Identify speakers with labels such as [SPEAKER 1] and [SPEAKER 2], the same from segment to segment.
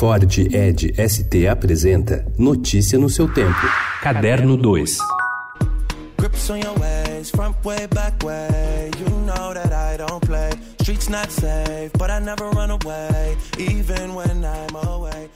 [SPEAKER 1] Ford Ed ST apresenta Notícia no seu tempo. Caderno 2. Grips on your ways, front way, back way. You know that I don't play. Streets not safe, but I never run away, even when I'm away.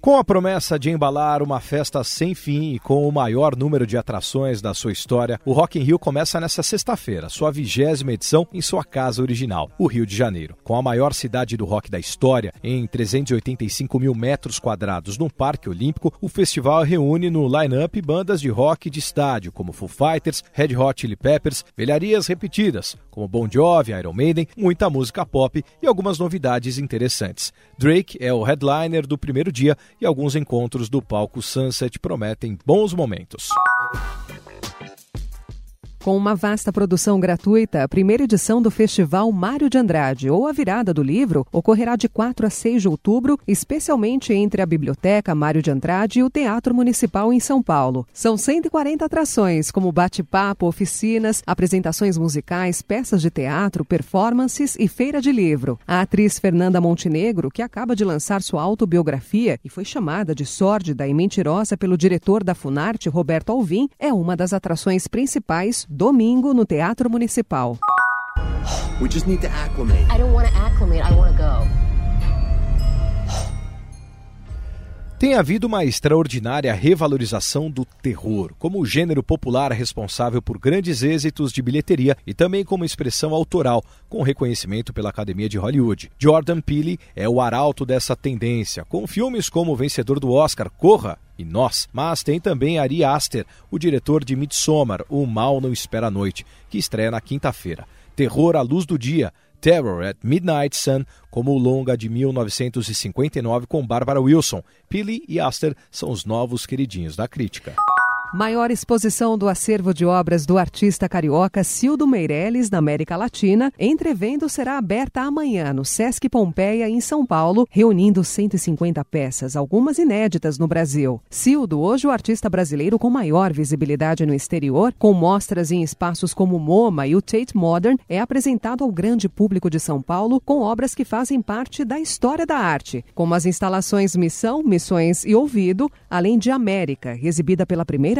[SPEAKER 2] Com a promessa de embalar uma festa sem fim e com o maior número de atrações da sua história, o Rock in Rio começa nesta sexta-feira, sua vigésima edição em sua casa original, o Rio de Janeiro. Com a maior cidade do rock da história, em 385 mil metros quadrados no Parque Olímpico, o festival reúne no line-up bandas de rock de estádio, como Foo Fighters, Red Hot Chili Peppers, velharias repetidas, como Bon Jovi, Iron Maiden, muita música pop e algumas novidades interessantes. Drake é o headliner do primeiro dia e alguns encontros do palco Sunset prometem bons momentos.
[SPEAKER 3] Com uma vasta produção gratuita, a primeira edição do Festival Mário de Andrade, ou a virada do livro, ocorrerá de 4 a 6 de outubro, especialmente entre a Biblioteca Mário de Andrade e o Teatro Municipal em São Paulo. São 140 atrações, como bate-papo, oficinas, apresentações musicais, peças de teatro, performances e feira de livro. A atriz Fernanda Montenegro, que acaba de lançar sua autobiografia e foi chamada de sórdida e mentirosa pelo diretor da Funarte, Roberto Alvim, é uma das atrações principais domingo no Teatro Municipal. We just need to acclimate. I don't want to acclimate, I want to go.
[SPEAKER 2] Tem havido uma extraordinária revalorização do terror, como gênero popular responsável por grandes êxitos de bilheteria e também como expressão autoral, com reconhecimento pela Academia de Hollywood. Jordan Peele é o arauto dessa tendência, com filmes como o vencedor do Oscar, Corra, e Nós, mas tem também Ari Aster, o diretor de Midsommar, O Mal Não Espera a Noite, que estreia na quinta-feira. Terror à luz do dia, Terror at Midnight Sun, como o longa de 1959 com Barbara Wilson. Pili e Aster são os novos queridinhos da crítica.
[SPEAKER 3] Maior exposição do acervo de obras do artista carioca Cildo Meirelles na América Latina, entrevendo será aberta amanhã no Sesc Pompeia, em São Paulo, reunindo 150 peças, algumas inéditas no Brasil. Cildo, hoje o artista brasileiro com maior visibilidade no exterior, com mostras em espaços como o MoMA e o Tate Modern, é apresentado ao grande público de São Paulo com obras que fazem parte da história da arte, como as instalações Missão, Missões e Ouvido, além de América, exibida pela primeira